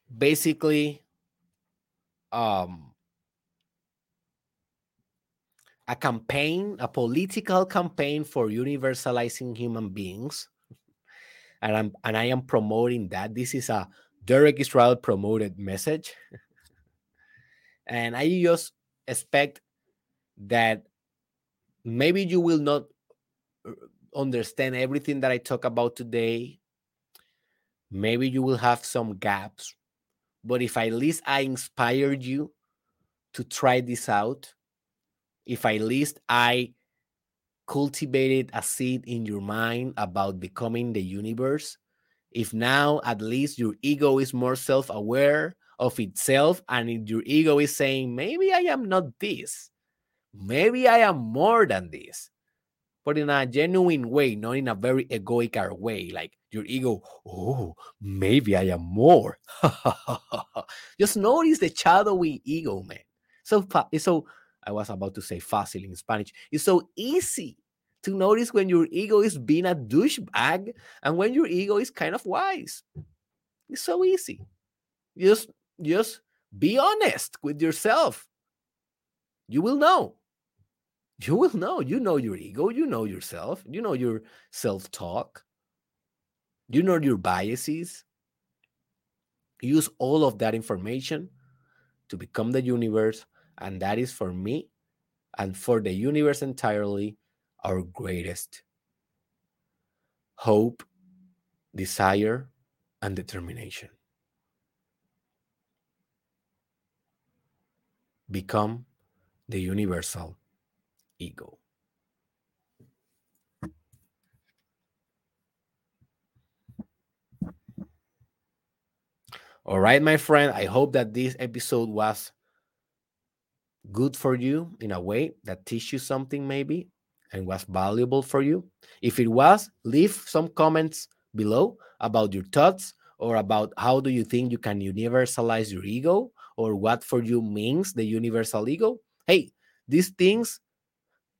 basically um, a campaign, a political campaign for universalizing human beings. And I'm and I am promoting that. This is a Derek Israel promoted message. and I just expect that maybe you will not uh, understand everything that I talk about today. Maybe you will have some gaps. But if at least I inspired you to try this out, if at least I cultivated a seed in your mind about becoming the universe, if now at least your ego is more self aware of itself and your ego is saying, maybe I am not this, maybe I am more than this, but in a genuine way, not in a very egoic way, like your ego, oh, maybe I am more. Just notice the shadowy ego, man. So, so I was about to say fácil in Spanish. It's so easy to notice when your ego is being a douchebag and when your ego is kind of wise. It's so easy. Just, just be honest with yourself. You will know. You will know. You know your ego. You know yourself. You know your self talk. You know your biases. Use all of that information to become the universe and that is for me and for the universe entirely our greatest hope, desire, and determination. Become the universal ego. All right, my friend, I hope that this episode was good for you in a way that teach you something maybe and was valuable for you if it was leave some comments below about your thoughts or about how do you think you can universalize your ego or what for you means the universal ego hey these things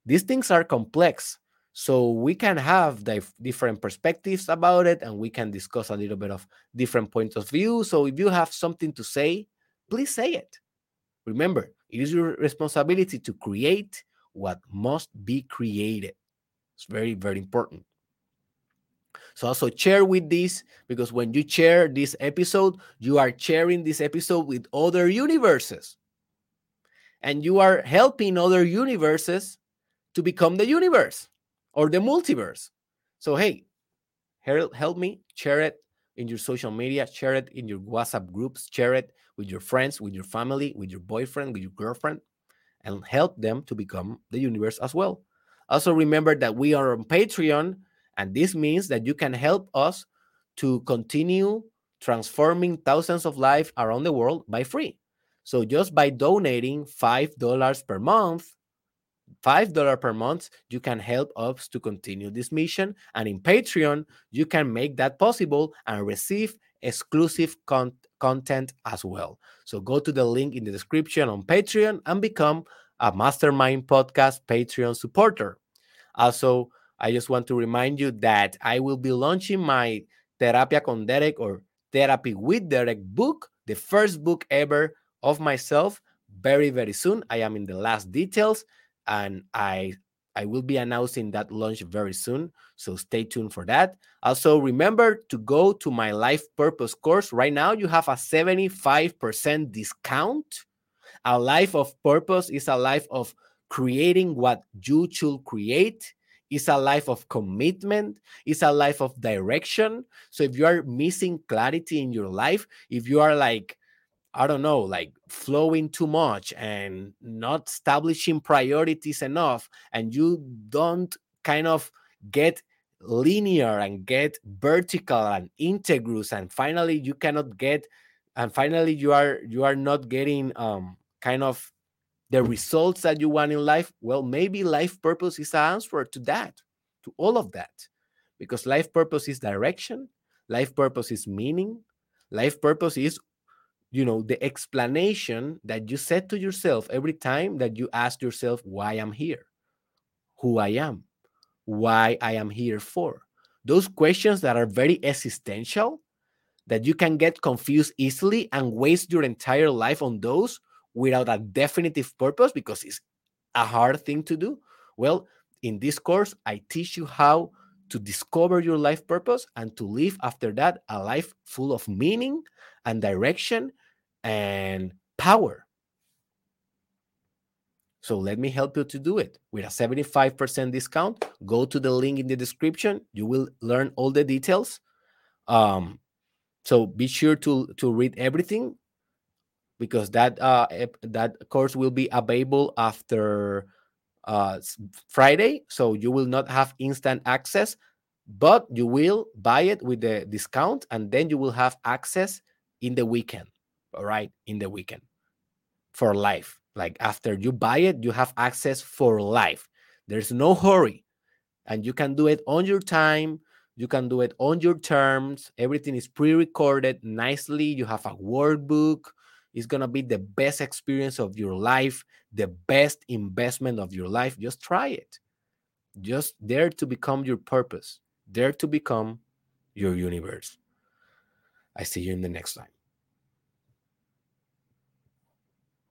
these things are complex so we can have different perspectives about it and we can discuss a little bit of different points of view so if you have something to say please say it remember it is your responsibility to create what must be created. It's very, very important. So also share with this because when you share this episode, you are sharing this episode with other universes. And you are helping other universes to become the universe or the multiverse. So hey, help, help me share it in your social media, share it in your WhatsApp groups, share it with your friends, with your family, with your boyfriend, with your girlfriend, and help them to become the universe as well. Also, remember that we are on Patreon, and this means that you can help us to continue transforming thousands of lives around the world by free. So, just by donating $5 per month, $5 per month, you can help us to continue this mission. And in Patreon, you can make that possible and receive exclusive con- content as well. So go to the link in the description on Patreon and become a Mastermind Podcast Patreon supporter. Also, I just want to remind you that I will be launching my Terapia con Derek or Therapy with Derek book, the first book ever of myself, very, very soon. I am in the last details and I I will be announcing that launch very soon. So stay tuned for that. Also, remember to go to my life purpose course. Right now, you have a 75% discount. A life of purpose is a life of creating what you should create. It's a life of commitment. It's a life of direction. So if you are missing clarity in your life, if you are like I don't know, like flowing too much and not establishing priorities enough, and you don't kind of get linear and get vertical and integrous, and finally you cannot get, and finally you are you are not getting um kind of the results that you want in life. Well, maybe life purpose is the answer to that, to all of that, because life purpose is direction, life purpose is meaning, life purpose is you know the explanation that you said to yourself every time that you ask yourself why i'm here who i am why i am here for. Those questions that are very existential that you can get confused easily and waste your entire life on those without a definitive purpose because it's a hard thing to do. Well in this course i teach you how to discover your life purpose and to live after that a life full of meaning and direction and power. So let me help you to do it with a 75% discount. Go to the link in the description. You will learn all the details. Um, so be sure to to read everything because that uh that course will be available after uh Friday. So you will not have instant access, but you will buy it with the discount, and then you will have access in the weekend all right, in the weekend for life. Like after you buy it, you have access for life. There's no hurry, and you can do it on your time. You can do it on your terms. Everything is pre recorded nicely. You have a workbook. It's going to be the best experience of your life, the best investment of your life. Just try it. Just dare to become your purpose, dare to become your universe. I see you in the next time.